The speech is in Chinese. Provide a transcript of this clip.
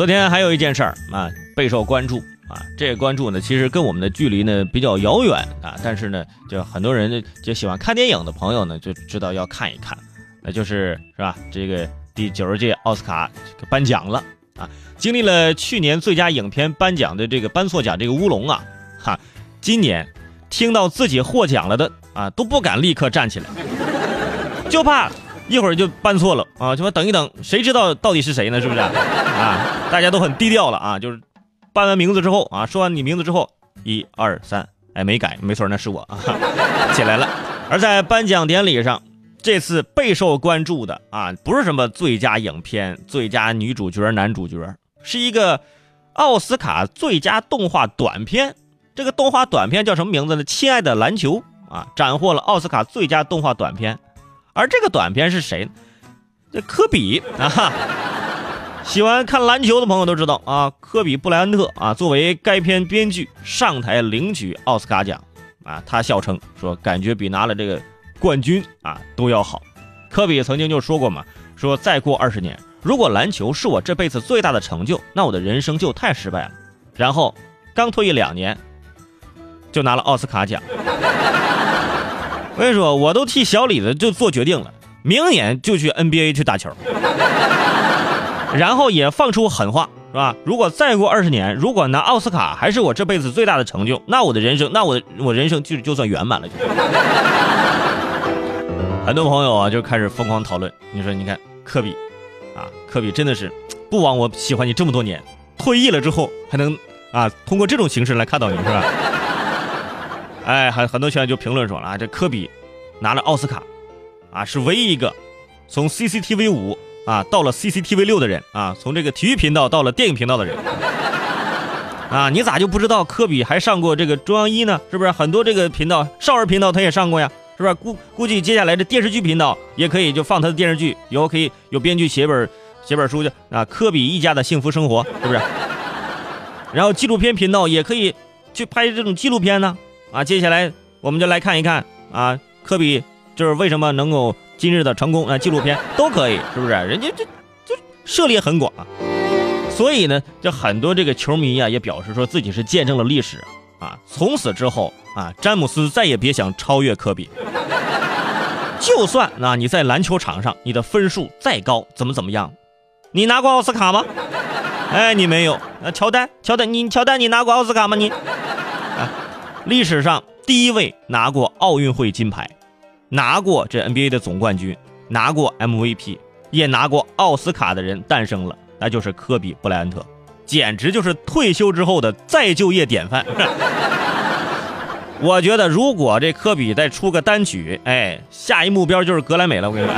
昨天还有一件事儿啊，备受关注啊。这个关注呢，其实跟我们的距离呢比较遥远啊，但是呢，就很多人就喜欢看电影的朋友呢，就知道要看一看，那就是是吧？这个第九十届奥斯卡颁奖了啊。经历了去年最佳影片颁奖的这个颁错奖这个乌龙啊，哈，今年听到自己获奖了的啊，都不敢立刻站起来，就怕。一会儿就搬错了啊！就说等一等，谁知道到底是谁呢？是不是啊？大家都很低调了啊！就是搬完名字之后啊，说完你名字之后，一二三，哎，没改，没错，那是我啊，起来了。而在颁奖典礼上，这次备受关注的啊，不是什么最佳影片、最佳女主角、男主角，是一个奥斯卡最佳动画短片。这个动画短片叫什么名字呢？亲爱的篮球啊，斩获了奥斯卡最佳动画短片。而这个短片是谁？这科比啊！喜欢看篮球的朋友都知道啊，科比布莱恩特啊，作为该片编剧上台领取奥斯卡奖啊，他笑称说，感觉比拿了这个冠军啊都要好。科比曾经就说过嘛，说再过二十年，如果篮球是我这辈子最大的成就，那我的人生就太失败了。然后刚退役两年，就拿了奥斯卡奖。我跟你说，我都替小李子就做决定了，明年就去 NBA 去打球，然后也放出狠话，是吧？如果再过二十年，如果拿奥斯卡还是我这辈子最大的成就，那我的人生，那我我人生就就算圆满了。很多朋友啊就开始疯狂讨论，你说你看科比，啊，科比真的是不枉我喜欢你这么多年，退役了之后还能啊通过这种形式来看到你是吧？哎，很很多学员就评论说了啊，这科比拿了奥斯卡，啊，是唯一一个从 CCTV 五啊到了 CCTV 六的人啊，从这个体育频道到了电影频道的人啊，你咋就不知道科比还上过这个中央一呢？是不是很多这个频道少儿频道他也上过呀？是不是？估估计接下来的电视剧频道也可以就放他的电视剧，以后可以有编剧写本写本书去啊科比一家的幸福生活，是不是？然后纪录片频道也可以去拍这种纪录片呢。啊接下来我们就来看一看啊，科比就是为什么能够今日的成功啊，纪录片都可以，是不是？人家这这涉猎很广啊，所以呢，这很多这个球迷啊也表示说自己是见证了历史啊，从此之后啊，詹姆斯再也别想超越科比，就算啊你在篮球场上你的分数再高，怎么怎么样，你拿过奥斯卡吗？哎，你没有。啊，乔丹，乔丹，你乔丹，你拿过奥斯卡吗？你？历史上第一位拿过奥运会金牌，拿过这 NBA 的总冠军，拿过 MVP，也拿过奥斯卡的人诞生了，那就是科比布莱恩特，简直就是退休之后的再就业典范。我觉得如果这科比再出个单曲，哎，下一目标就是格莱美了。我跟你说。